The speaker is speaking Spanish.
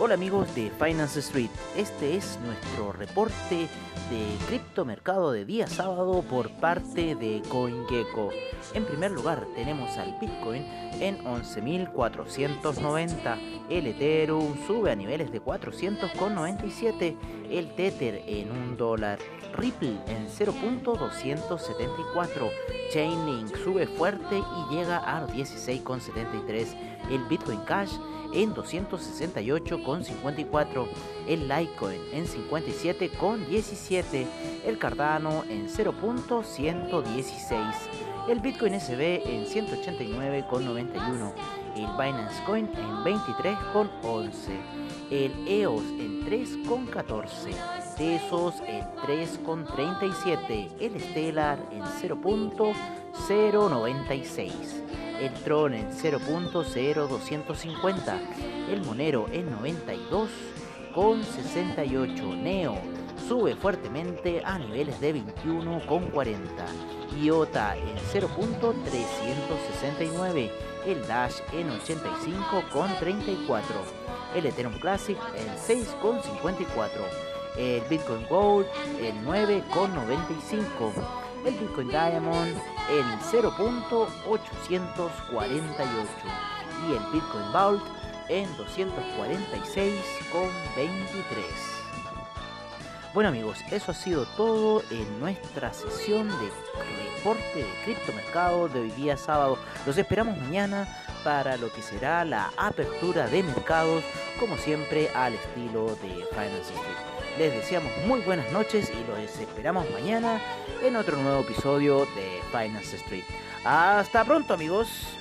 Hola amigos de Finance Street, este es nuestro reporte de criptomercado de día sábado por parte de CoinGecko. En primer lugar tenemos al Bitcoin en 11.490, el Ethereum sube a niveles de 400,97, el Tether en 1 dólar, Ripple en 0.274, Chainlink sube fuerte y llega a 16,73, el Bitcoin Cash en 268,54, el Litecoin en 57,17, el Cardano en 0.116, el Bitcoin SB en 189,91, el Binance Coin en 23,11, el EOS en 3,14, Tesos en 3,37, el Stellar en 0.096 el Tron en 0.0250, el Monero en 92,68, Neo. Sube fuertemente a niveles de 21,40, IOTA en 0.369, el Dash en 85,34, el Ethereum Classic en 6,54, el Bitcoin Gold en 9,95, el Bitcoin Diamond en 0.848 y el Bitcoin Vault en 246,23. Bueno amigos, eso ha sido todo en nuestra sesión de reporte de criptomercado de hoy día sábado. Los esperamos mañana para lo que será la apertura de mercados, como siempre al estilo de Finance Street. Les deseamos muy buenas noches y los esperamos mañana en otro nuevo episodio de Finance Street. Hasta pronto amigos.